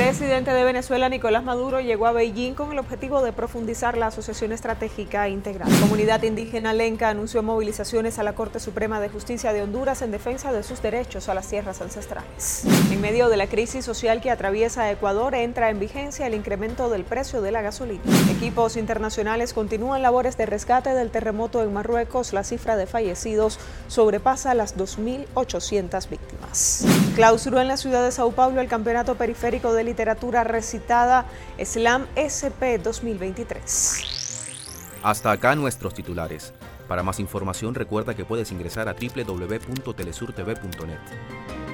Presidente de Venezuela, Nicolás Maduro, llegó a Beijing con el objetivo de profundizar la asociación estratégica integral. La comunidad indígena lenca anunció movilizaciones a la Corte Suprema de Justicia de Honduras en defensa de sus derechos a las tierras ancestrales. En medio de la crisis social que atraviesa Ecuador, entra en vigencia el incremento del precio de la gasolina. Equipos internacionales continúan labores de rescate del terremoto en Marruecos. La cifra de fallecidos sobrepasa las 2.800 víctimas. Clausuró en la ciudad de Sao Paulo el campeonato Periférico de Literatura Recitada SLAM SP 2023. Hasta acá nuestros titulares. Para más información recuerda que puedes ingresar a www.telesurtv.net.